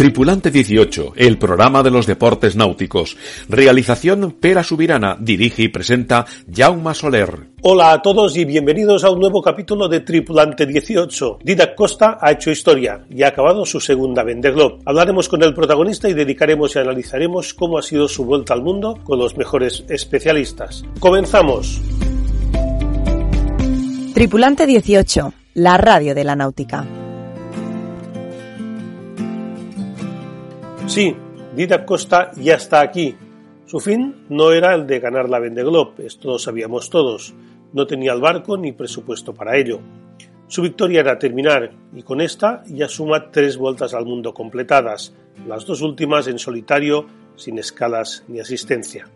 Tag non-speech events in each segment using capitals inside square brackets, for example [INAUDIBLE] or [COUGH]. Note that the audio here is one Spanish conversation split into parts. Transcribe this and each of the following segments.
Tripulante 18, el programa de los deportes náuticos. Realización Pera Subirana, dirige y presenta Jaume Soler. Hola a todos y bienvenidos a un nuevo capítulo de Tripulante 18. Didac Costa ha hecho historia y ha acabado su segunda Vendée Globe. Hablaremos con el protagonista y dedicaremos y analizaremos cómo ha sido su vuelta al mundo con los mejores especialistas. ¡Comenzamos! Tripulante 18, la radio de la náutica. Sí, Didac Costa ya está aquí. Su fin no era el de ganar la Vendée Globe, esto lo sabíamos todos. No tenía el barco ni presupuesto para ello. Su victoria era terminar y con esta ya suma tres vueltas al mundo completadas, las dos últimas en solitario, sin escalas ni asistencia.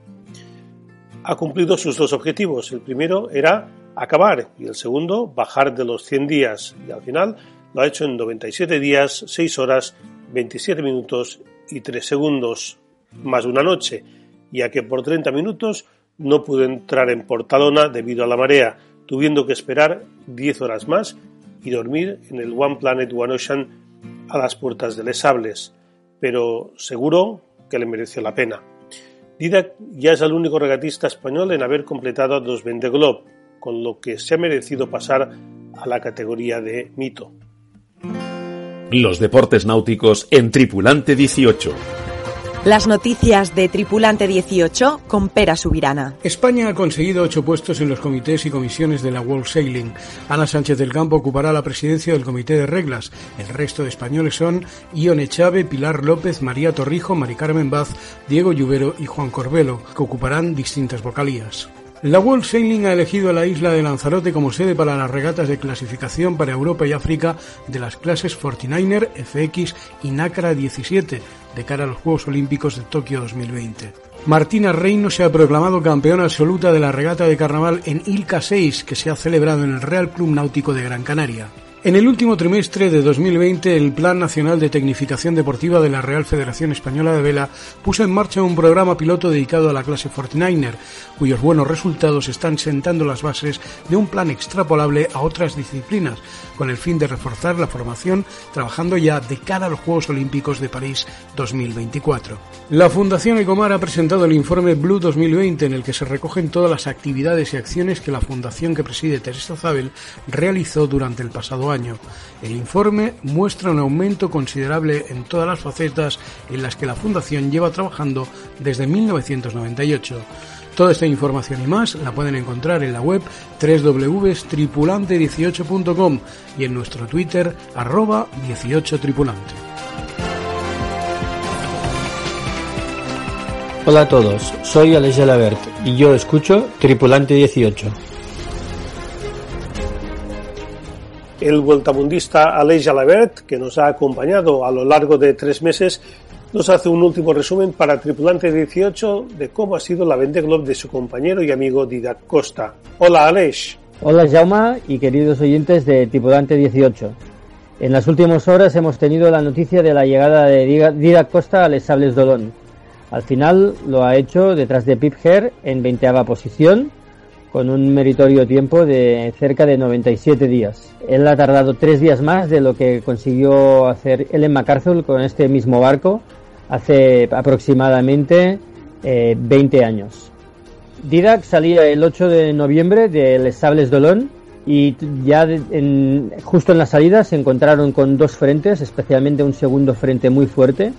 Ha cumplido sus dos objetivos. El primero era acabar y el segundo bajar de los 100 días y al final lo ha hecho en 97 días, 6 horas, 27 minutos y 3 segundos más una noche, ya que por 30 minutos no pudo entrar en Portalona debido a la marea, tuviendo que esperar 10 horas más y dormir en el One Planet One Ocean a las puertas de Les Sables, pero seguro que le mereció la pena. Didac ya es el único regatista español en haber completado dos Vendée Globe, con lo que se ha merecido pasar a la categoría de mito. Los deportes náuticos en Tripulante 18. Las noticias de Tripulante 18 con Pera Subirana. España ha conseguido ocho puestos en los comités y comisiones de la World Sailing. Ana Sánchez del Campo ocupará la presidencia del Comité de Reglas. El resto de españoles son Ione Chave, Pilar López, María Torrijo, Mari Carmen Baz, Diego Lluvero y Juan Corbelo, que ocuparán distintas vocalías. La World Sailing ha elegido a la isla de Lanzarote como sede para las regatas de clasificación para Europa y África de las clases 49er, FX y NACRA 17 de cara a los Juegos Olímpicos de Tokio 2020. Martina Reino se ha proclamado campeona absoluta de la regata de carnaval en Ilca 6 que se ha celebrado en el Real Club Náutico de Gran Canaria. En el último trimestre de 2020, el Plan Nacional de Tecnificación Deportiva de la Real Federación Española de Vela puso en marcha un programa piloto dedicado a la clase 49er, cuyos buenos resultados están sentando las bases de un plan extrapolable a otras disciplinas, con el fin de reforzar la formación, trabajando ya de cara a los Juegos Olímpicos de París 2024. La Fundación Ecomar ha presentado el informe Blue 2020, en el que se recogen todas las actividades y acciones que la fundación que preside Teresa Zabel realizó durante el pasado año El informe muestra un aumento considerable en todas las facetas en las que la Fundación lleva trabajando desde 1998. Toda esta información y más la pueden encontrar en la web www.tripulante18.com y en nuestro Twitter arroba 18tripulante. Hola a todos, soy Alex Labert y yo escucho Tripulante 18. El vueltamundista Aleix Jalabert, que nos ha acompañado a lo largo de tres meses, nos hace un último resumen para Tripulante 18 de cómo ha sido la Vendée Globe de su compañero y amigo Didac Costa. Hola Aleix. Hola Jauma y queridos oyentes de Tripulante 18. En las últimas horas hemos tenido la noticia de la llegada de Didac Costa a Les Sables d'Olon. Al final lo ha hecho detrás de Pip Herr en 20 posición con un meritorio tiempo de cerca de 97 días. Él ha tardado tres días más de lo que consiguió hacer Ellen MacArthur con este mismo barco hace aproximadamente eh, 20 años. Didac salía el 8 de noviembre de Les Sables d'Olon y ya en, justo en la salida se encontraron con dos frentes, especialmente un segundo frente muy fuerte,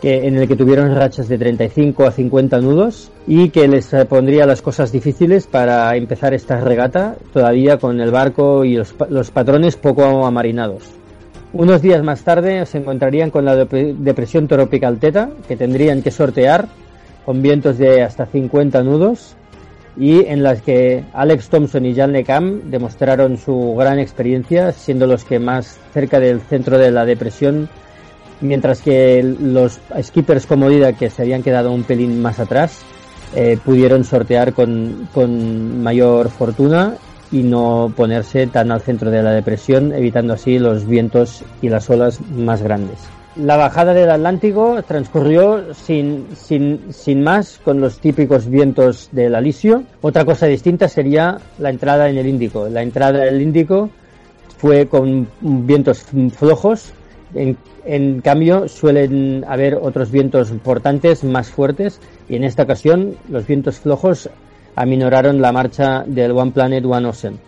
que, en el que tuvieron rachas de 35 a 50 nudos y que les pondría las cosas difíciles para empezar esta regata todavía con el barco y los, los patrones poco amarinados. Unos días más tarde se encontrarían con la depresión tropical Teta que tendrían que sortear con vientos de hasta 50 nudos y en las que Alex Thompson y Jan LeCam demostraron su gran experiencia, siendo los que más cerca del centro de la depresión, mientras que los skippers como Dida, que se habían quedado un pelín más atrás, eh, pudieron sortear con, con mayor fortuna y no ponerse tan al centro de la depresión, evitando así los vientos y las olas más grandes. La bajada del Atlántico transcurrió sin, sin, sin, más con los típicos vientos del Alisio. Otra cosa distinta sería la entrada en el Índico. La entrada del Índico fue con vientos flojos. En, cambio, suelen haber otros vientos importantes, más fuertes, y en esta ocasión los vientos flojos aminoraron la marcha del One Planet One Ocean.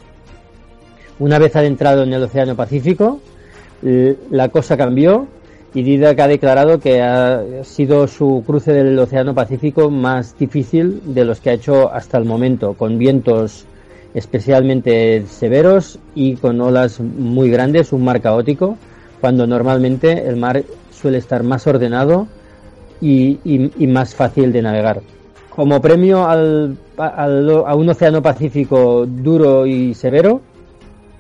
Una vez adentrado en el Océano Pacífico, la cosa cambió y Didac ha declarado que ha sido su cruce del Océano Pacífico más difícil de los que ha hecho hasta el momento, con vientos especialmente severos y con olas muy grandes, un mar caótico, cuando normalmente el mar suele estar más ordenado y, más fácil de navegar. Como premio al, a un océano Pacífico duro y severo,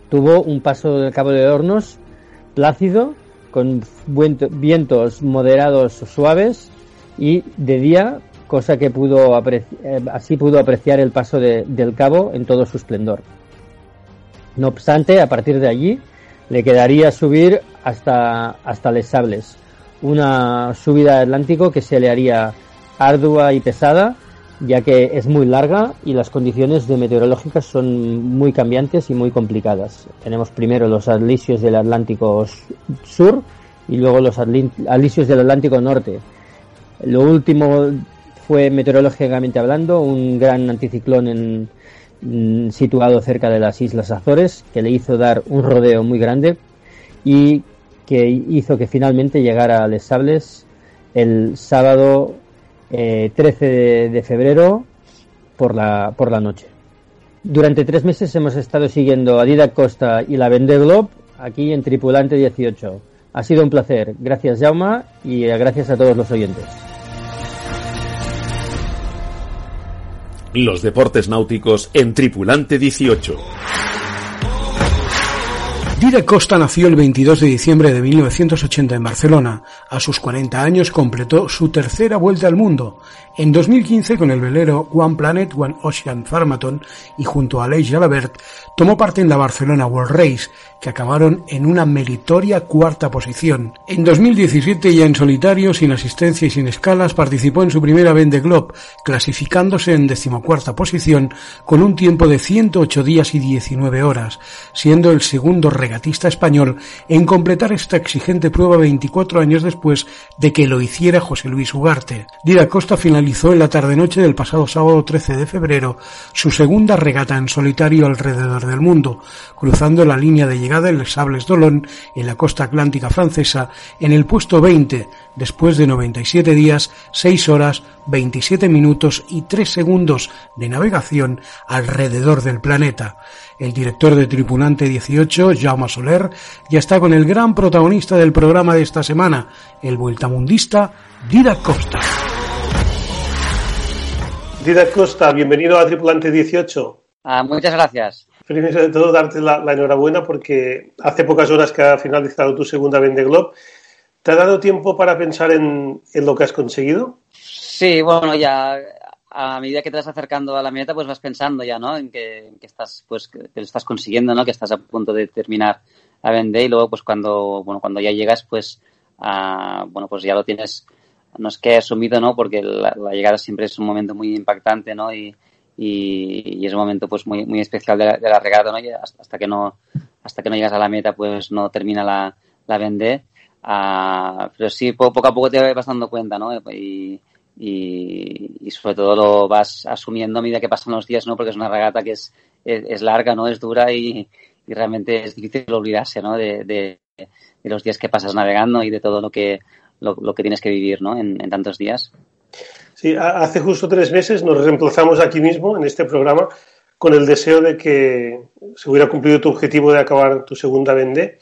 tuvo un paso del Cabo de Hornos plácido, con vientos moderados suaves y de día, cosa que pudo así pudo apreciar el paso de, del cabo en todo su esplendor. No obstante, a partir de allí le quedaría subir hasta, hasta Les Sables, una subida Atlántico que se le haría ardua y pesada, ya que es muy larga y las condiciones de meteorológicas son muy cambiantes y muy complicadas. Tenemos primero los alisios del Atlántico Sur y luego los alisios del Atlántico Norte. Lo último fue meteorológicamente hablando un gran anticiclón en, situado cerca de las Islas Azores que le hizo dar un rodeo muy grande y que hizo que finalmente llegara a Les Sables el sábado eh, 13 de, de, febrero por la, por la noche. Durante tres meses hemos estado siguiendo a Didac Costa y la Vendée Globe aquí en Tripulante 18. Ha sido un placer. Gracias, Jauma, y gracias a todos los oyentes. Los deportes náuticos en Tripulante 18. Didac Costa nació el 22 de diciembre de 1980 en Barcelona. A sus 40 años completó su tercera vuelta al mundo. En 2015 con el velero One Planet One Ocean Pharmaton y junto a Aleix Jalabert tomó parte en la Barcelona World Race, que acabaron en una meritoria cuarta posición. En 2017 ya en solitario, sin asistencia y sin escalas, participó en su primera Vende Globe, clasificándose en decimocuarta posición con un tiempo de 108 días y 19 horas, siendo el segundo regatista español en completar esta exigente prueba 24 años después de que lo hiciera José Luis Ugarte. Dida Costa finalizó en la tarde-noche del pasado sábado 13 de febrero su segunda regata en solitario alrededor del mundo, cruzando la línea de llegada en Les Sables d'Olonne, en la costa atlántica francesa, en el puesto 20, después de 97 días, 6 horas, 27 minutos y 3 segundos de navegación alrededor del planeta. El director de Tripulante 18, Jaume Soler, ya está con el gran protagonista del programa de esta semana, el vueltamundista Didac Costa. Didac Costa, bienvenido a Tripulante 18. Ah, muchas gracias. Primero de todo, darte la, la, enhorabuena porque hace pocas horas que ha finalizado tu segunda Vende Globe. ¿Te ha dado tiempo para pensar en, en, lo que has conseguido? Sí, bueno, ya a medida que te vas acercando a la meta, pues vas pensando ya, ¿no? En que, que estás, pues, que lo estás consiguiendo, ¿no? Que estás a punto de terminar la Vende y luego, pues, cuando, bueno, cuando ya llegas, pues, a, bueno, pues ya lo tienes, no es que asumido, ¿no? Porque la, la llegada siempre es un momento muy impactante, ¿no? Y, y, y, es un momento pues muy muy especial de la, de la regata ¿no? Hasta, que no hasta que no llegas a la meta pues no termina la, la vendée uh, pero sí poco, a poco te vas dando cuenta ¿no? y, y, sobre todo lo vas asumiendo a medida que pasan los días ¿no? porque es una regata que es, es, es larga ¿no? es dura y, y, realmente es difícil olvidarse ¿no? de, de, de, los días que pasas navegando y de todo lo que lo, lo que tienes que vivir ¿no? en, en tantos días Sí, hace justo tres meses nos reemplazamos aquí mismo, en este programa, con el deseo de que se hubiera cumplido tu objetivo de acabar tu segunda Vendée.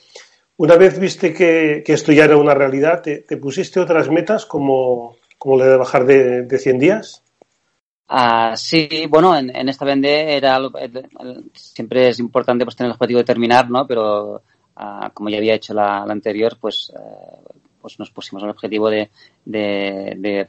Una vez viste que, que, esto ya era una realidad, ¿te, te pusiste otras metas como, como la de bajar de, de 100 días? Ah, sí, bueno, en, en esta vende era el- siempre es importante pues tener el objetivo de terminar, ¿no? Pero ah, como ya había hecho la, la anterior, pues eh, pues nos pusimos el objetivo de,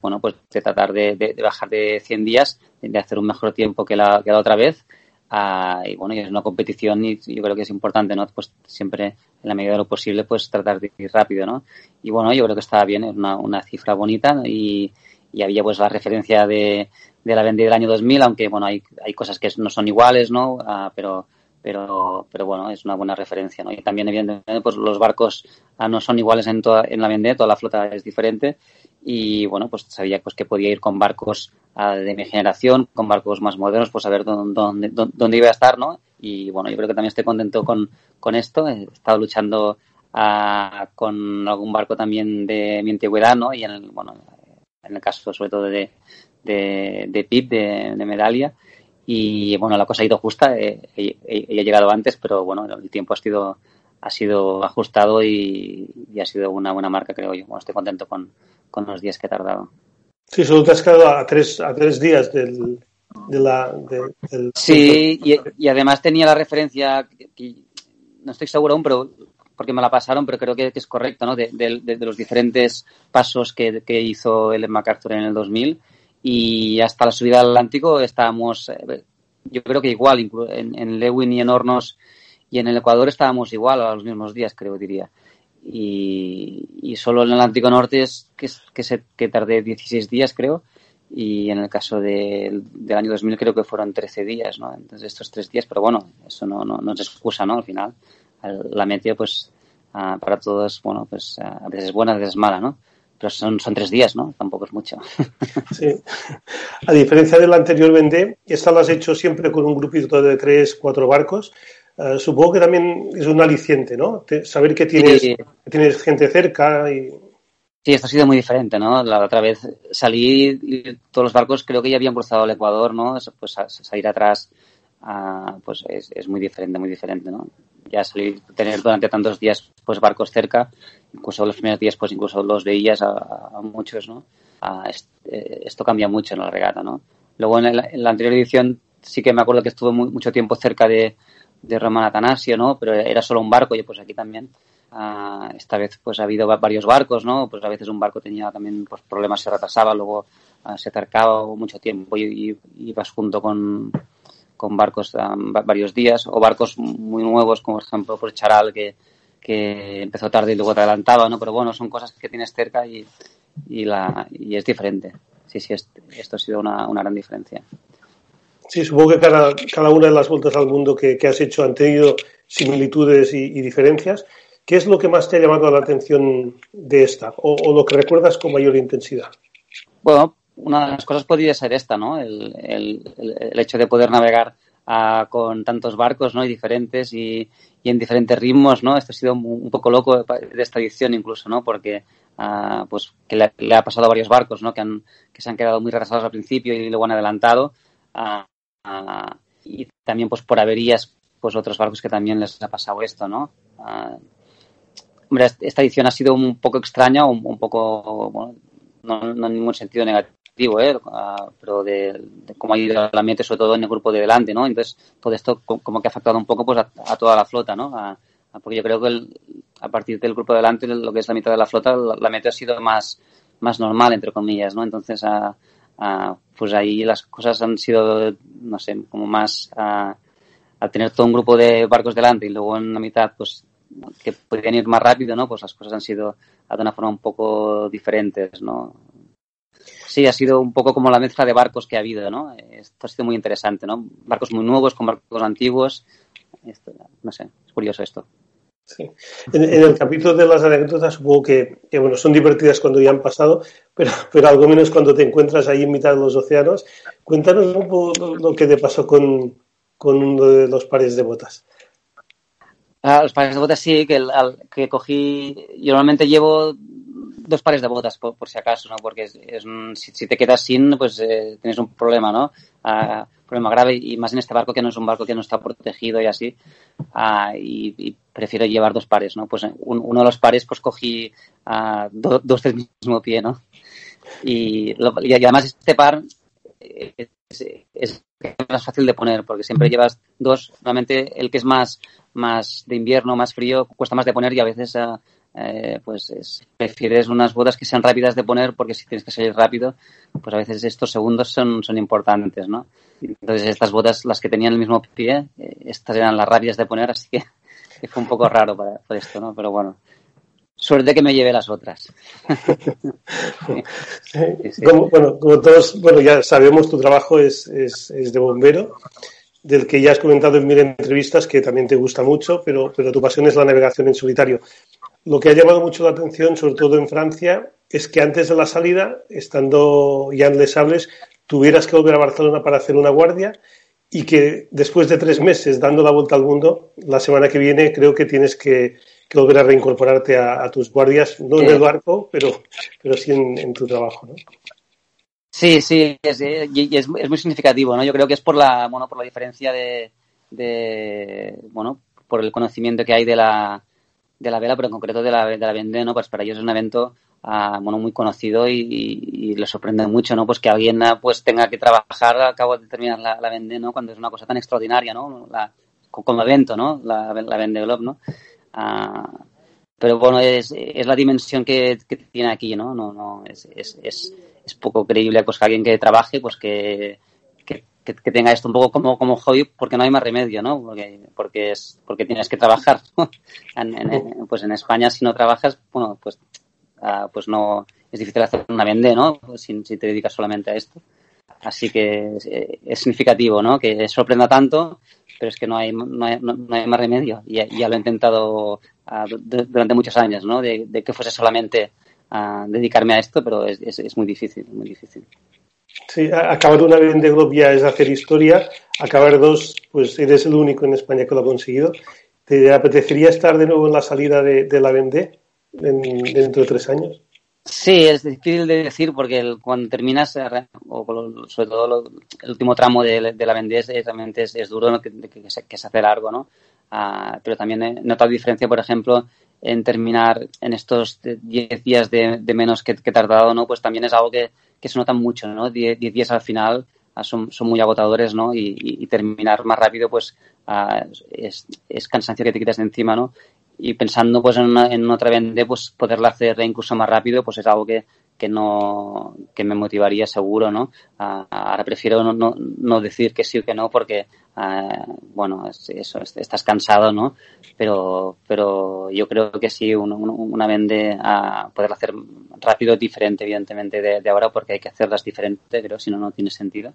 bueno pues de tratar de, bajar de 100 días, de, hacer un mejor tiempo que la, otra vez. Ah, y bueno, es una competición y yo creo que es importante, ¿no? Pues siempre en la medida de lo posible pues tratar de ir rápido, ¿no? Y bueno, yo creo que estaba bien, es una, cifra bonita y, había pues la referencia de, de la vendida del año 2000, aunque bueno, hay, hay cosas que no son iguales, ¿no? Ah, pero, pero, pero bueno, es una buena referencia. Y también, evidentemente, pues los barcos ah, no son iguales en toda, en la vendée, toda la flota es diferente. Y bueno, pues sabía pues que podía ir con barcos ah, de mi generación, con barcos más modernos, pues a ver dónde, dónde, dónde- iba a estar, ¿no? Y bueno, yo creo que también estoy contento con, con esto. He estado luchando ah, con algún barco también de mi antigüedad, ¿no? Y en el, bueno, en el caso sobre todo de, de, de PIP, de, de Medalia. Y bueno, la cosa ha ido justa. He, he- he llegado antes, pero bueno, el tiempo ha sido, ha sido ajustado y, y ha sido una buena marca, creo yo. Bueno, estoy contento con, con los días que he tardado. Sí, solo te has quedado a tres, a tres días del, de la, de- del... Sí, y, y además tenía la referencia, que, que no estoy seguro aún, pero porque me la pasaron, pero creo que, que es correcto, ¿no? De- de los diferentes pasos que, que hizo el MacArthur en el 2000 y hasta la subida al Atlántico estábamos, eh, yo creo que igual, en, en Lewin y en Hornos y en el Ecuador estábamos igual a los mismos días, creo, diría. Y, solo en el Atlántico Norte es que, que, se, que tardé 16 días, creo, y en el caso del, del año 2000 creo que fueron 13 días, ¿no? Entonces estos tres días, pero bueno, eso no, no, no es excusa, ¿no? Al final, al- la meteo, pues, ah, para todos, bueno, pues ah, a veces es buena, a veces es mala, ¿no? Pero son, son tres días, ¿no? Tampoco es mucho. [LAUGHS] Sí. A diferencia del anterior Vendée, esta la has hecho siempre con un grupito de tres, cuatro barcos. Eh, supongo que también es un aliciente, ¿no? Te- saber que tienes, Sí. que tienes gente cerca y... Sí, esto ha sido muy diferente, ¿no? La otra vez salí y todos los barcos creo que ya habían cruzado el Ecuador, ¿no? Pues salir atrás, ah, pues es, es muy diferente, muy diferente, ¿no? Ya salir, tener durante tantos días pues barcos cerca, incluso los primeros días pues incluso los veías a, a muchos, ¿no? Es- eh, esto cambia mucho en la regata, ¿no? Luego en, el- en la anterior edición sí que me acuerdo que estuve mu- mucho tiempo cerca de, de Román Atanasio, ¿no? Pero era solo un barco y pues aquí también Ah, esta vez pues ha habido va- varios barcos, ¿no? Pues a veces un barco tenía también pues, problemas, se retrasaba, luego ah, se acercaba mucho tiempo y, y ibas junto con, con barcos ah, va- varios días o barcos muy nuevos como por ejemplo por Charal que, que empezó tarde y luego te adelantaba, ¿no? Pero bueno, son cosas que tienes cerca y, y, la, y es diferente. Sí, sí, es- esto ha sido una, una gran diferencia. Sí, supongo que cada, cada una de las vueltas al mundo que, que has hecho han tenido similitudes y, y diferencias. ¿Qué es lo que más te ha llamado la atención de esta? O, o lo que recuerdas con mayor intensidad? Bueno, una de las cosas podría ser esta, ¿no? El, el, el- hecho de poder navegar ah, con tantos barcos, ¿no? Y diferentes y, y en diferentes ritmos, ¿no? Esto ha sido un, poco loco de esta edición incluso, ¿no? Porque, ah, pues, que le, ha pasado a varios barcos, ¿no? Que, han, que se han quedado muy retrasados al principio y luego han adelantado. ah, ah, y también, pues, por averías, pues, otros barcos que también les ha pasado esto, ¿no? Hombre, esta edición ha sido un poco extraña, un, poco, bueno, no, no en ningún sentido negativo, ¿eh? Ah, pero de, cómo ha ido el ambiente, sobre todo en el grupo de delante, ¿no? Entonces, todo esto co- como que ha afectado un poco pues a, a toda la flota, ¿no? A- a- porque yo creo que a partir del grupo de delante, lo que es la mitad de la flota, la, la meta ha sido más, más normal, entre comillas, ¿no? Entonces, ah, pues ahí las cosas han sido, no sé, como más... al tener todo un grupo de barcos delante y luego en la mitad, pues que podían ir más rápido, ¿no? Pues las cosas han sido de una forma un poco diferentes, ¿no? Sí, ha sido un poco como la mezcla de barcos que ha habido, ¿no? Esto ha sido muy interesante, ¿no? Barcos muy nuevos con barcos antiguos. Esto, no sé, es curioso esto. Sí. En, en el capítulo de las anécdotas supongo que, que, bueno, son divertidas cuando ya han pasado, pero, pero algo menos cuando te encuentras ahí en mitad de los océanos. Cuéntanos un poco lo, lo que te pasó con, con uno de los pares de botas. Ah, los pares de botas sí, que, el- al- que cogí. Yo normalmente llevo dos pares de botas por, si acaso, ¿no? Porque es, es si, te quedas sin, pues eh, tienes un problema, ¿no? Ah, problema grave y más en este barco que no es un barco que no está protegido y así. Ah, y, prefiero llevar dos pares, ¿no? Pues un- uno de los pares pues cogí do- dos del mismo pie, ¿no? Y, y además este par eh, es, más fácil de poner porque siempre llevas dos. Normalmente el que es más, más de invierno, más frío, cuesta más de poner y a veces eh, pues prefieres unas botas que sean rápidas de poner porque si tienes que salir rápido, pues a veces estos segundos son, son importantes, ¿no? Entonces estas botas, las que tenían el mismo pie, eh, estas eran las rápidas de poner, así que, [LAUGHS] fue un poco raro para, esto, ¿no? Pero bueno, suerte que me lleve las otras. [LAUGHS] Como, bueno, como todos, bueno, ya sabemos, tu trabajo es, es, es, de bombero, del que ya has comentado en mil entrevistas que también te gusta mucho, pero, pero tu pasión es la navegación en solitario. Lo que ha llamado mucho la atención, sobre todo en Francia, es que antes de la salida, estando ya en Les Sables, tuvieras que volver a Barcelona para hacer una guardia y que después de tres meses dando la vuelta al mundo, la semana que viene creo que tienes que, que volver a reincorporarte a, a, tus guardias, no en el barco, pero, pero sí en, en tu trabajo, ¿no? Sí, sí, es, y es, es, muy significativo, ¿no? Yo creo que es por la, bueno, por la diferencia de, de bueno, por el conocimiento que hay de la, de la vela, pero en concreto de la, de la Vendée, ¿no? Pues para ellos es un evento uh, bueno, muy conocido y, y, les sorprende mucho, ¿no? Pues que alguien pues tenga que trabajar al cabo de terminar la, la ¿no? Cuando es una cosa tan extraordinaria, ¿no? La, como evento, ¿no? La, la Vendée Globe, ¿no? Uh, pero bueno, es, es la dimensión que, que, tiene aquí, ¿no? No, no, es, es, es, es poco creíble pues que alguien que trabaje, pues que, que, que, tenga esto un poco como, como hobby porque no hay más remedio, ¿no? Porque, porque, es, porque tienes que trabajar. [LAUGHS] en, en, pues en España si no trabajas, bueno, pues, uh, pues no, es difícil hacer una vende, ¿no? Si, si, te dedicas solamente a esto. Así que es, es, significativo, ¿no? Que sorprenda tanto, pero es que no hay, no hay, no, no hay más remedio. Y ya, ya, lo he intentado uh, durante muchos años, ¿no? De, de que fuese solamente a uh, dedicarme a esto, pero es, es, es muy difícil, muy difícil. Sí, acabar una Vendée Globe ya es hacer historia, acabar dos, pues eres el único en España que lo ha conseguido. ¿Te apetecería estar de nuevo en la salida de, de la Vendée en, dentro de tres años? Sí, es difícil de decir porque cuando terminas, eh, o sobre todo el último tramo de, de la Vendée es, realmente es, duro, que, se, hace largo, ¿no? Uh, pero también he notado diferencia, por ejemplo, en terminar en estos 10 días de, de menos que, que he tardado, ¿no? Pues también es algo que, que se notan mucho, ¿no? 10 días al final uh, son, son, muy agotadores, ¿no? Y, y, y, terminar más rápido, pues uh, es, es, cansancio que te quitas de encima, ¿no? Y pensando, pues, en, una, en otra vende, pues, poderla hacer incluso más rápido, pues es algo que, que no que me motivaría seguro no uh, ahora prefiero no, no, no, decir que sí o que no porque uh, bueno es, eso es, estás cansado no pero pero yo creo que sí una, vende a poder hacer rápido diferente evidentemente de, ahora porque hay que hacerlas diferente creo si no no tiene sentido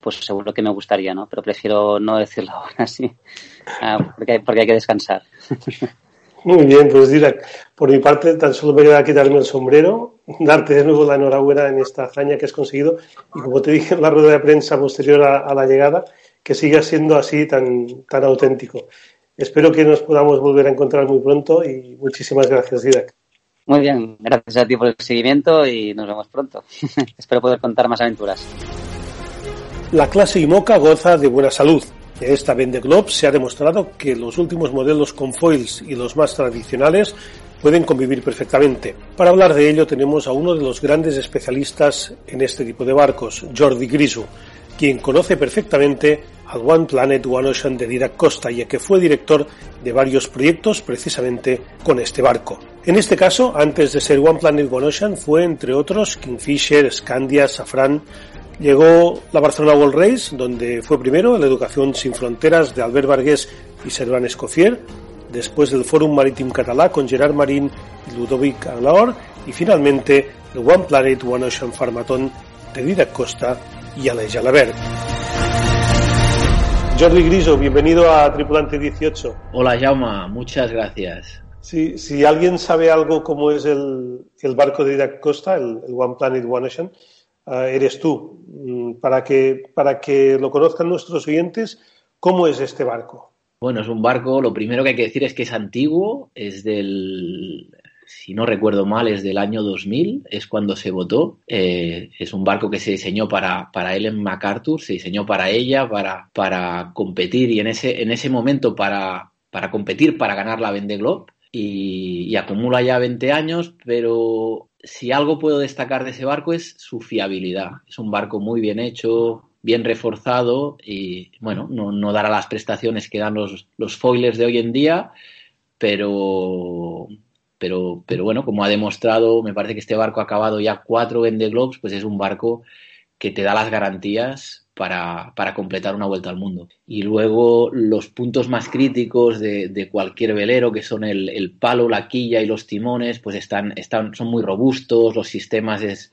pues seguro que me gustaría no pero prefiero no decirlo [LAUGHS] ahora sí. Uh, porque, porque hay que descansar [LAUGHS] Muy bien, pues Dirak, por mi parte tan solo me queda quitarme el sombrero, darte de nuevo la enhorabuena en esta hazaña que has conseguido y como te dije en la rueda de prensa posterior a, a la llegada, que sigas siendo así tan, tan auténtico. Espero que nos podamos volver a encontrar muy pronto y muchísimas gracias, Dirak. Muy bien, gracias a ti por el seguimiento y nos vemos pronto. [LAUGHS] Espero poder contar más aventuras. La clase IMOCA goza de buena salud de esta Vende Globe se ha demostrado que los últimos modelos con foils y los más tradicionales pueden convivir perfectamente. Para hablar de ello tenemos a uno de los grandes especialistas en este tipo de barcos, Jordi Grisu, quien conoce perfectamente al One Planet One Ocean de Didac Costa, ya que fue director de varios proyectos precisamente con este barco. En este caso, antes de ser One Planet One Ocean, fue entre otros Kingfisher, Scandia, Safran, Llegó la Barcelona World Race, donde fue primero en la Educación sin Fronteras de Albert Vargués y Servan Escoffier, después del Fórum Marítim Català con Gerard Marín y Ludovic Aglaor, y finalmente el One Planet One Ocean Farmaton de Didac Costa y Aleix Alabert. Jordi Griso, bienvenido a Tripulante 18. Hola Jauma, muchas gracias. Si, si alguien sabe algo cómo es el, el barco de Didac Costa, el, el One Planet One Ocean, eres tú. Mm, para que, para que lo conozcan nuestros oyentes, ¿cómo es este barco? Bueno, es un barco, lo primero que hay que decir es que es antiguo, es del, si no recuerdo mal, es del año 2000, es cuando se votó. Eh, es un barco que se diseñó para, para Ellen MacArthur, se diseñó para ella, para, para competir y en ese, en ese momento para, para competir, para ganar la Vende Globe. Y, acumula ya 20 años, pero si algo puedo destacar de ese barco es su fiabilidad. Es un barco muy bien hecho, bien reforzado y, bueno, no, dará las prestaciones que dan los, los foilers de hoy en día, pero, pero, pero bueno, como ha demostrado, me parece que este barco ha acabado ya cuatro Vende Globes, pues es un barco que te da las garantías para, para, completar una vuelta al mundo. Y luego los puntos más críticos de, de cualquier velero, que son el, el, palo, la quilla y los timones, pues están, están, son muy robustos, los sistemas es,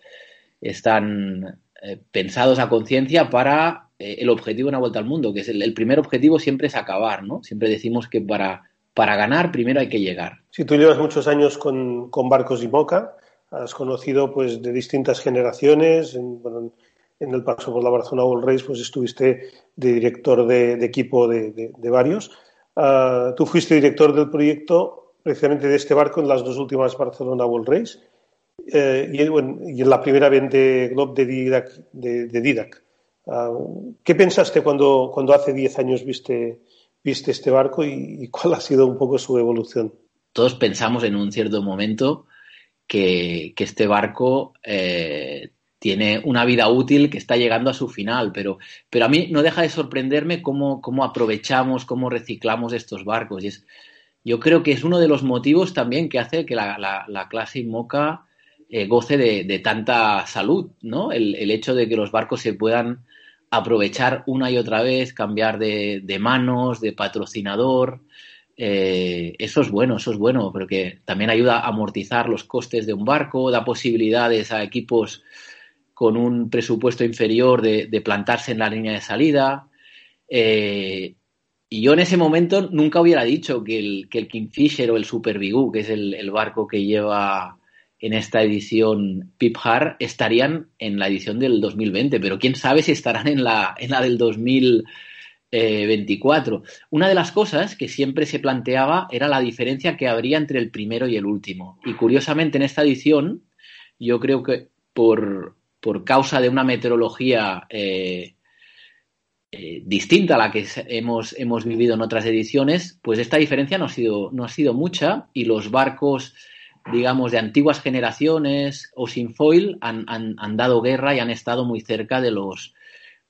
están eh, pensados a conciencia para eh, el objetivo de una vuelta al mundo, que es el, el, primer objetivo siempre es acabar, ¿no? Siempre decimos que para, para ganar primero hay que llegar. Si tú llevas muchos años con, con barcos y moca, has conocido pues de distintas generaciones, en, bueno, en el paso por la Barcelona World Race, pues estuviste de director de, de equipo de, de, de varios. Uh, tú fuiste director del proyecto precisamente de este barco en las dos últimas Barcelona World Race eh, y, bueno, y, en la primera Vente Globe de Didac. De Didac. Uh, ¿Qué pensaste cuando, cuando hace 10 años viste, viste este barco y, y, cuál ha sido un poco su evolución? Todos pensamos en un cierto momento que, que este barco eh, tiene una vida útil que está llegando a su final, pero, pero a mí no deja de sorprenderme cómo, cómo aprovechamos, cómo reciclamos estos barcos. Y es, yo creo que es uno de los motivos también que hace que la, la, la clase IMOCA eh, goce de, de, tanta salud, ¿no? El, el, hecho de que los barcos se puedan aprovechar una y otra vez, cambiar de, de manos, de patrocinador. Eh, eso es bueno, eso es bueno, porque también ayuda a amortizar los costes de un barco, da posibilidades a equipos con un presupuesto inferior de, plantarse en la línea de salida. Eh, y yo en ese momento nunca hubiera dicho que el, que el Kingfisher o el Super Bigú, que es el, barco que lleva en esta edición Pip Har, estarían en la edición del 2020, pero quién sabe si estarán en la, en la del 2024. Una de las cosas que siempre se planteaba era la diferencia que habría entre el primero y el último. Y curiosamente en esta edición, yo creo que por, por causa de una meteorología eh, eh, distinta a la que hemos, hemos, vivido en otras ediciones, pues esta diferencia no ha sido, no ha sido mucha y los barcos, digamos, de antiguas generaciones o sin foil han, han, dado guerra y han estado muy cerca de los,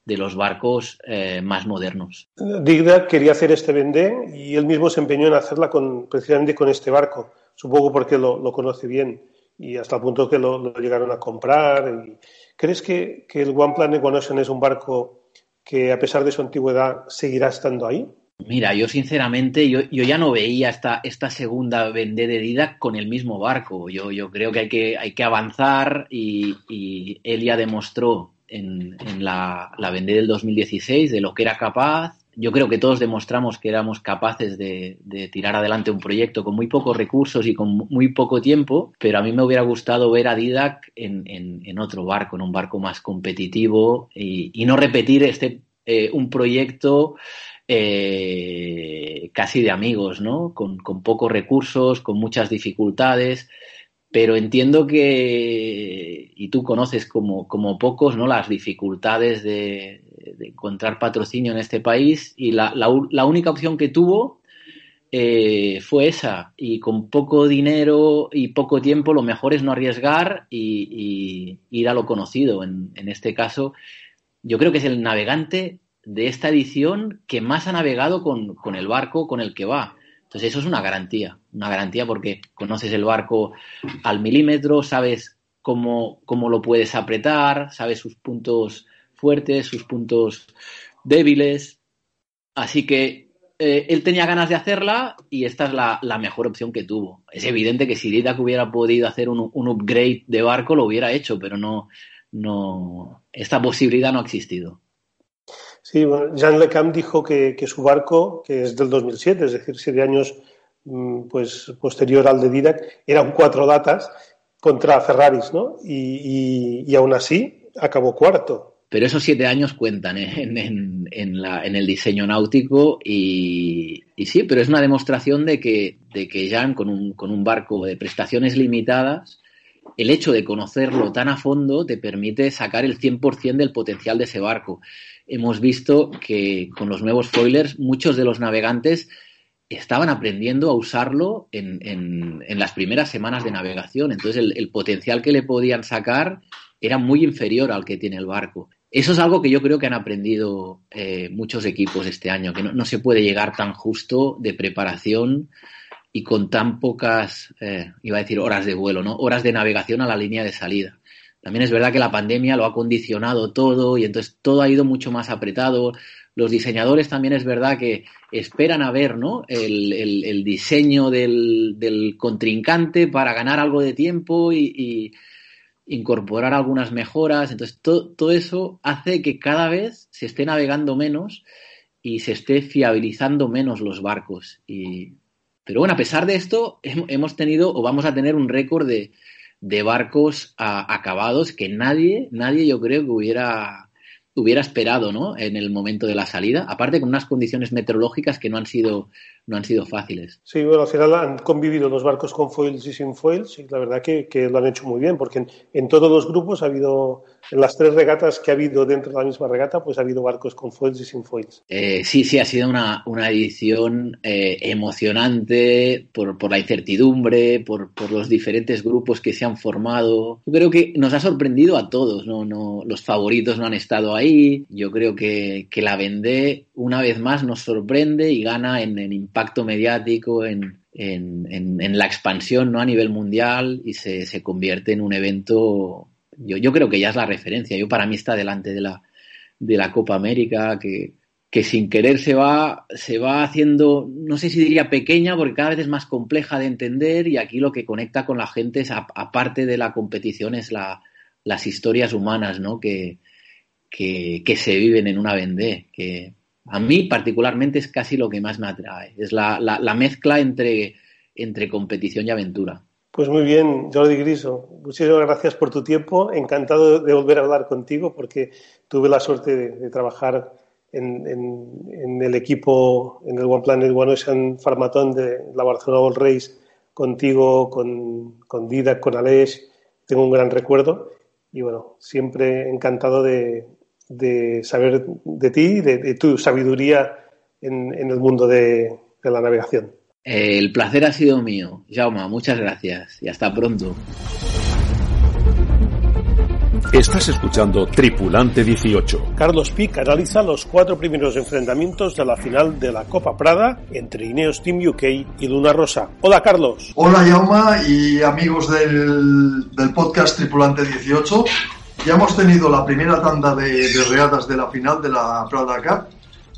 de los barcos eh, más modernos. Digda quería hacer este vendé y él mismo se empeñó en hacerla con, precisamente con este barco, supongo porque lo, conoce bien y hasta el punto que lo, lo llegaron a comprar. ¿Crees que, que, el One Planet One Ocean es un barco que, a pesar de su antigüedad, seguirá estando ahí? Mira, yo sinceramente, yo, yo ya no veía esta, esta segunda vendé de Didac con el mismo barco. Yo, yo creo que hay que, hay que avanzar y, y él ya demostró en, en la, la vendé del 2016 de lo que era capaz, yo creo que todos demostramos que éramos capaces de, de, tirar adelante un proyecto con muy pocos recursos y con muy poco tiempo, pero a mí me hubiera gustado ver a Didac en, otro barco, en un barco más competitivo y, y no repetir este eh, un proyecto eh, casi de amigos, ¿no? Con, con pocos recursos, con muchas dificultades pero entiendo que, y tú conoces como, como pocos, ¿no? Las dificultades de, de encontrar patrocinio en este país y la, la, la única opción que tuvo eh, fue esa y con poco dinero y poco tiempo lo mejor es no arriesgar y, y ir a lo conocido. En, en, este caso, yo creo que es el navegante de esta edición que más ha navegado con, con el barco con el que va. Entonces eso es una garantía, una garantía porque conoces el barco al milímetro, sabes cómo, cómo lo puedes apretar, sabes sus puntos fuertes, sus puntos débiles. Así que eh, él tenía ganas de hacerla y esta es la, mejor opción que tuvo. Es evidente que si Didac hubiera podido hacer un, un, upgrade de barco, lo hubiera hecho, pero no, no, esta posibilidad no ha existido. Sí, bueno, Jean Lecam dijo que, que, su barco, que es del 2007, es decir, siete años mm, pues, posterior al de Didac, eran cuatro datas contra Ferraris, ¿no? Y, y, y aún así acabó cuarto pero esos siete años cuentan en, el diseño náutico y, sí, pero es una demostración de que, de que Jan con un, con un barco de prestaciones limitadas, el hecho de conocerlo tan a fondo te permite sacar el 100% del potencial de ese barco. Hemos visto que con los nuevos foilers muchos de los navegantes estaban aprendiendo a usarlo en, las primeras semanas de navegación. Entonces el potencial que le podían sacar era muy inferior al que tiene el barco Eso es algo que yo creo que han aprendido eh, muchos equipos este año, que no, se puede llegar tan justo de preparación y con tan pocas, eh, iba a decir horas de vuelo, ¿no? Horas de navegación a la línea de salida. También es verdad que la pandemia lo ha condicionado todo y entonces todo ha ido mucho más apretado. Los diseñadores también es verdad que esperan a ver ¿no? el, diseño del, contrincante para ganar algo de tiempo y incorporar algunas mejoras. Entonces, todo eso hace que cada vez se esté navegando menos y se esté fiabilizando menos los barcos. Y... Pero bueno, a pesar de esto, hemos tenido o vamos a tener un récord de, de barcos acabados que nadie, nadie yo creo que hubiera, hubiera esperado ¿no? en el momento de la salida, aparte con unas condiciones meteorológicas que no han sido no han sido fáciles. Sí, bueno, al final han convivido los barcos con foils y sin foils y la verdad que, que lo han hecho muy bien porque en, todos los grupos ha habido, en las tres regatas que ha habido dentro de la misma regata, pues ha habido barcos con foils y sin foils. Eh, sí, sí, ha sido una, una edición eh, emocionante por, por, la incertidumbre, por, por, los diferentes grupos que se han formado. Yo creo que nos ha sorprendido a todos, ¿no? no los favoritos no han estado ahí. Yo creo que, que la Vendée una vez más nos sorprende y gana en, en impacto mediático, en, en, la expansión ¿no? a nivel mundial y se, se convierte en un evento, yo, yo, creo que ya es la referencia, yo para mí está delante de la, de la Copa América, que, que sin querer se va, se va haciendo, no sé si diría pequeña, porque cada vez es más compleja de entender y aquí lo que conecta con la gente es, aparte de la competición, es la, las historias humanas ¿no? que, que, se viven en una vendée, que, a mí particularmente es casi lo que más me atrae, es la, la, mezcla entre, entre competición y aventura. Pues muy bien, Jordi Griso. Muchísimas gracias por tu tiempo. Encantado de volver a hablar contigo porque tuve la suerte de, trabajar en, en, el equipo, en el One Planet One Ocean Farmatón de la Barcelona World Race contigo, con, con Didac, con Aleix. Tengo un gran recuerdo y bueno, siempre encantado de, de saber de ti, de, de tu sabiduría en, en el mundo de, de, la navegación. El placer ha sido mío, Jauma, muchas gracias y hasta pronto. Estás escuchando Tripulante 18. Carlos Pic analiza los cuatro primeros enfrentamientos de la final de la Copa Prada entre Ineos Team UK y Luna Rosa. Hola Carlos. Hola Jauma y amigos del, del podcast Tripulante 18. Ya hemos tenido la primera tanda de, regatas de la final de la Prada Cup.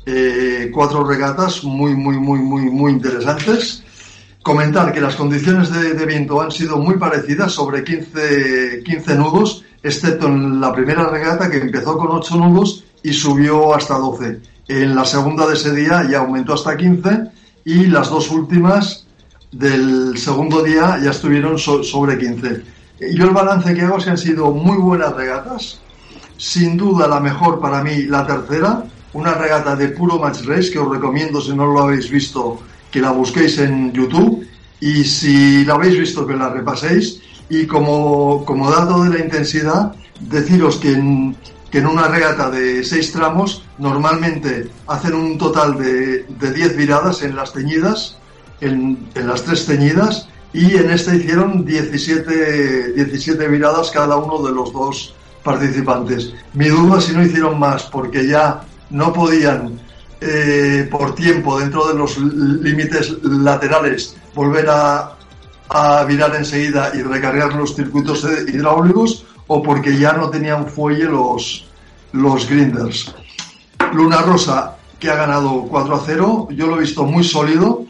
Eh, cuatro regatas muy, muy, muy, muy, muy interesantes. Comentar que las condiciones de, viento han sido muy parecidas, sobre 15, 15 nudos, excepto en la primera regata que empezó con 8 nudos y subió hasta 12. En la segunda de ese día ya aumentó hasta 15 y las dos últimas del segundo día ya estuvieron sobre 15. Yo el balance que hago es que han sido muy buenas regatas. Sin duda la mejor para mí la tercera, una regata de puro match race que os recomiendo si no lo habéis visto que la busquéis en YouTube. Y si la habéis visto que la repaséis. Y como, como dato de la intensidad deciros que en, que en una regata de seis tramos normalmente hacen un total de, de 10 viradas en las teñidas, en, en las tres teñidas y en esta hicieron 17, 17 miradas cada uno de los dos participantes. Mi duda si no hicieron más, porque ya no podían eh, por tiempo dentro de los límites laterales volver a, a virar enseguida y recargar los circuitos hidráulicos o porque ya no tenían fuelle los, los grinders. Luna Rosa, que ha ganado 4 a 0, yo lo he visto muy sólido,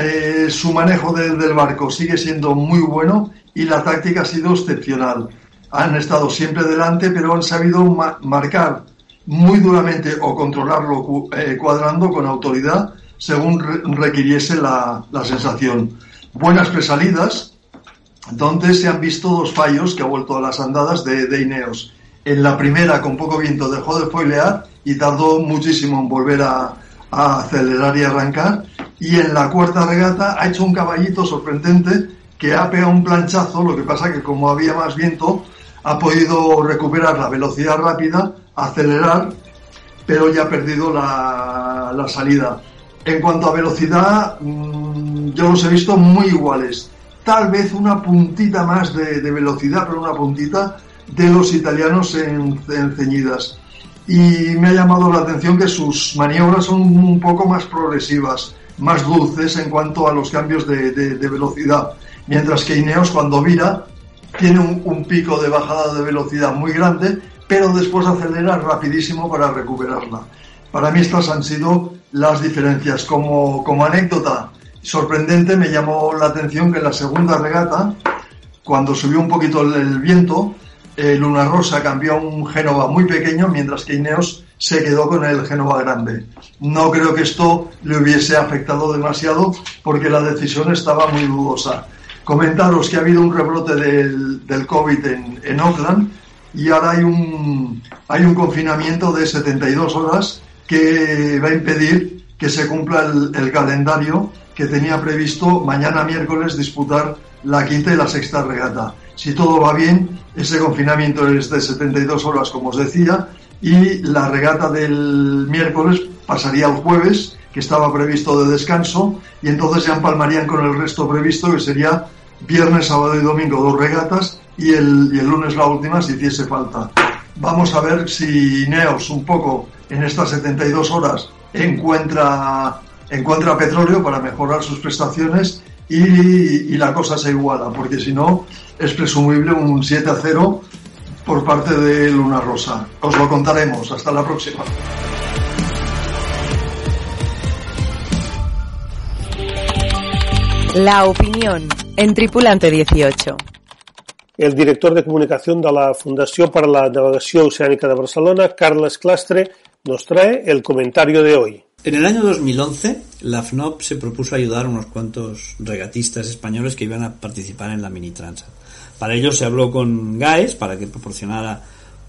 eh, su manejo del barco sigue siendo muy bueno y la táctica ha sido excepcional. Han estado siempre delante, pero han sabido marcar muy duramente o controlarlo eh, cuadrando con autoridad según requiriese la, sensación. Buenas presalidas, donde se han visto dos fallos que ha vuelto a las andadas de, de Ineos. En la primera, con poco viento, dejó de foilear y tardó muchísimo en volver a acelerar y arrancar. Y en la cuarta regata ha hecho un caballito sorprendente que ha pegado un planchazo, lo que pasa que como había más viento, ha podido recuperar la velocidad rápida, acelerar, pero ya ha perdido la, la salida. En cuanto a velocidad, mm, yo los he visto muy iguales. Tal vez una puntita más de, de velocidad, pero una puntita de los italianos en, en ceñidas. y me ha llamado la atención que sus maniobras son un poco más progresivas, más dulces en cuanto a los cambios de, velocidad, mientras que Ineos cuando vira tiene un, pico de bajada de velocidad muy grande, pero después acelera rapidísimo para recuperarla. Para mí estas han sido las diferencias. Como, como anécdota sorprendente me llamó la atención que en la segunda regata, cuando subió un poquito el viento, eh, Luna Rosa cambió a un Génova muy pequeño, mientras que Ineos se quedó con el Génova grande. No creo que esto le hubiese afectado demasiado porque la decisión estaba muy dudosa. Comentaros que ha habido un rebrote del, del COVID en, en Oakland y ahora hay un, hay un confinamiento de 72 horas que va a impedir que se cumpla el, el calendario que tenía previsto mañana miércoles disputar la quinta y la sexta regata. Si todo va bien, ese confinamiento es de 72 horas, como os decía, y la regata del miércoles pasaría al jueves, que estaba previsto de descanso, y entonces ya empalmarían con el resto previsto, que sería viernes, sábado y domingo dos regatas, y el, y el lunes la última si hiciese falta. Vamos a ver si Neos un poco en estas 72 horas encuentra, encuentra petróleo para mejorar sus prestaciones y, la cosa se iguala, porque si no es presumible un 7 a 0 por parte de Luna Rosa. Os lo contaremos. Hasta la próxima. La opinión en Tripulante 18. El director de comunicación de la Fundación para la Navegación Oceánica de Barcelona, Carles Clastre, nos trae el comentario de hoy. En el año 2011, la FNOP se propuso ayudar a unos cuantos regatistas españoles que iban a participar en la Mini Transat. Para ello se habló con GAES para que proporcionara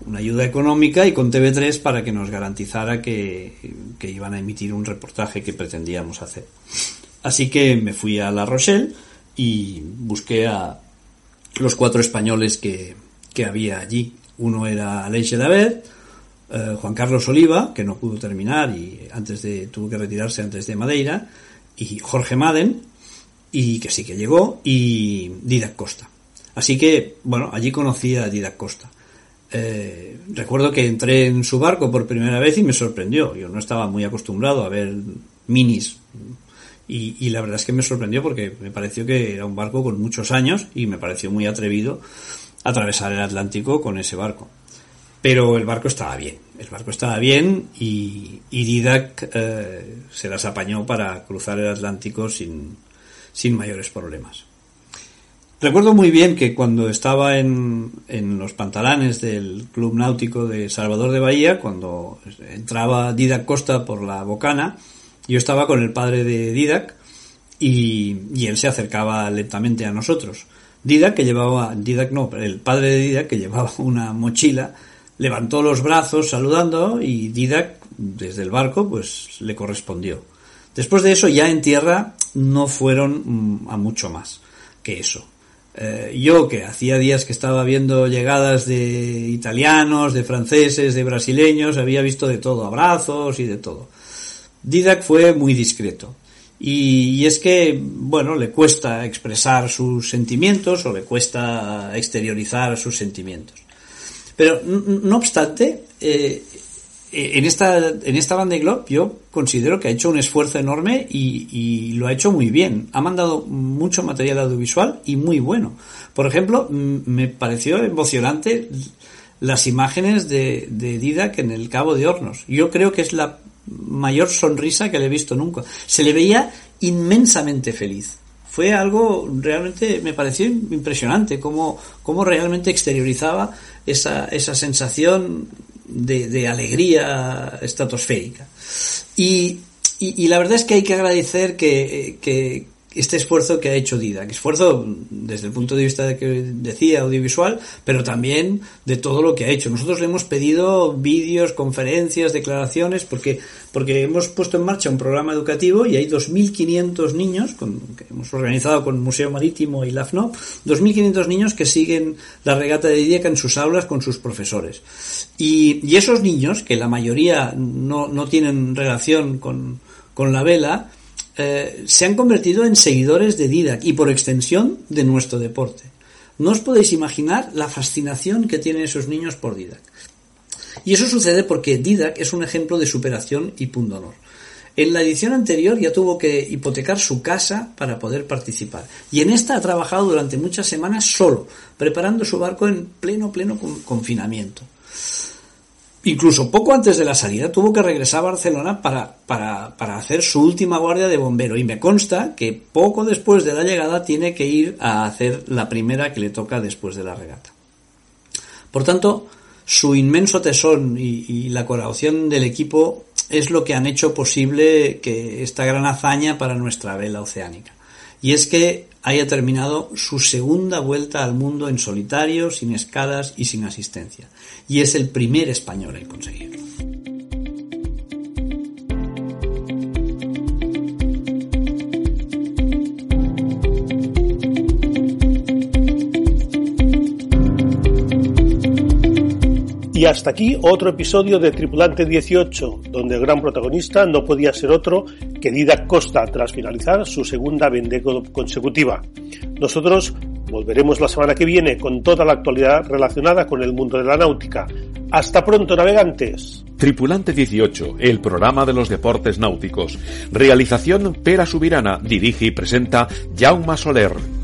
una ayuda económica y con TV3 para que nos garantizara que, iban a emitir un reportaje que pretendíamos hacer. Así que me fui a La Rochelle y busqué a los cuatro españoles que, que había allí. Uno era Leiche David, eh, Juan Carlos Oliva, que no pudo terminar y antes de, tuvo que retirarse antes de Madeira, y Jorge Maden, y que sí que llegó, y Didac Costa. Así que, bueno, allí conocí a Didac Costa. Eh, recuerdo que entré en su barco por primera vez y me sorprendió. Yo no estaba muy acostumbrado a ver minis. Y, la verdad es que me sorprendió porque me pareció que era un barco con muchos años y me pareció muy atrevido atravesar el Atlántico con ese barco. Pero el barco estaba bien, el barco estaba bien y, Didac eh, se las apañó para cruzar el Atlántico sin, sin mayores problemas. Recuerdo muy bien que cuando estaba en, en, los pantalanes del Club Náutico de Salvador de Bahía, cuando entraba Didac Costa por la bocana, yo estaba con el padre de Didac y, y él se acercaba lentamente a nosotros. Didac que llevaba, Didac no, el padre de Didac que llevaba [LAUGHS] una mochila levantó los brazos saludando y Didac desde el barco pues le correspondió. Después de eso ya en tierra no fueron mm, a mucho más que eso. Eh, yo que hacía días que estaba viendo llegadas de italianos, de franceses, de brasileños, había visto de todo, abrazos y de todo. Didac fue muy discreto. Y, es que, bueno, le cuesta expresar sus sentimientos o le cuesta exteriorizar sus sentimientos. Pero no obstante, eh, en esta en esta Band de Globe yo considero que ha hecho un esfuerzo enorme y, lo ha hecho muy bien. Ha mandado mucho material audiovisual y muy bueno. Por ejemplo, me pareció emocionante las imágenes de, de Didac en el Cabo de Hornos. Yo creo que es la mayor sonrisa que le he visto nunca. Se le veía inmensamente feliz fue algo realmente, me pareció impresionante, cómo, cómo realmente exteriorizaba esa, esa sensación de, alegría estratosférica. Y, y, y, la verdad es que hay que agradecer que, que, este esfuerzo que ha hecho Didac, esfuerzo desde el punto de vista de que decía audiovisual, pero también de todo lo que ha hecho. Nosotros le hemos pedido vídeos, conferencias, declaraciones, porque, porque hemos puesto en marcha un programa educativo y hay 2.500 niños, con, que hemos organizado con Museo Marítimo y la FNOP, 2.500 niños que siguen la regata de Didac en sus aulas con sus profesores. Y, y esos niños, que la mayoría no, no tienen relación con, con la vela, eh, se han convertido en seguidores de Didac y por extensión de nuestro deporte. No os podéis imaginar la fascinación que tienen esos niños por Didac. Y eso sucede porque Didac es un ejemplo de superación y pundonor. En la edición anterior ya tuvo que hipotecar su casa para poder participar. Y en esta ha trabajado durante muchas semanas solo, preparando su barco en pleno, pleno confinamiento. Incluso poco antes de la salida tuvo que regresar a Barcelona para, para, para, hacer su última guardia de bombero y me consta que poco después de la llegada tiene que ir a hacer la primera que le toca después de la regata. Por tanto, su inmenso tesón y, y la colaboración del equipo es lo que han hecho posible que esta gran hazaña para nuestra vela oceánica. Y es que haya terminado su segunda vuelta al mundo en solitario, sin escalas y sin asistencia. Y es el primer español en conseguirlo. Y hasta aquí otro episodio de Tripulante 18, donde el gran protagonista no podía ser otro que Didac Costa tras finalizar su segunda Vendée consecutiva. Nosotros volveremos la semana que viene con toda la actualidad relacionada con el mundo de la náutica. Hasta pronto, navegantes. Tripulante 18, el programa de los deportes náuticos. Realización Pera Subirana, dirige y presenta Jaume Soler.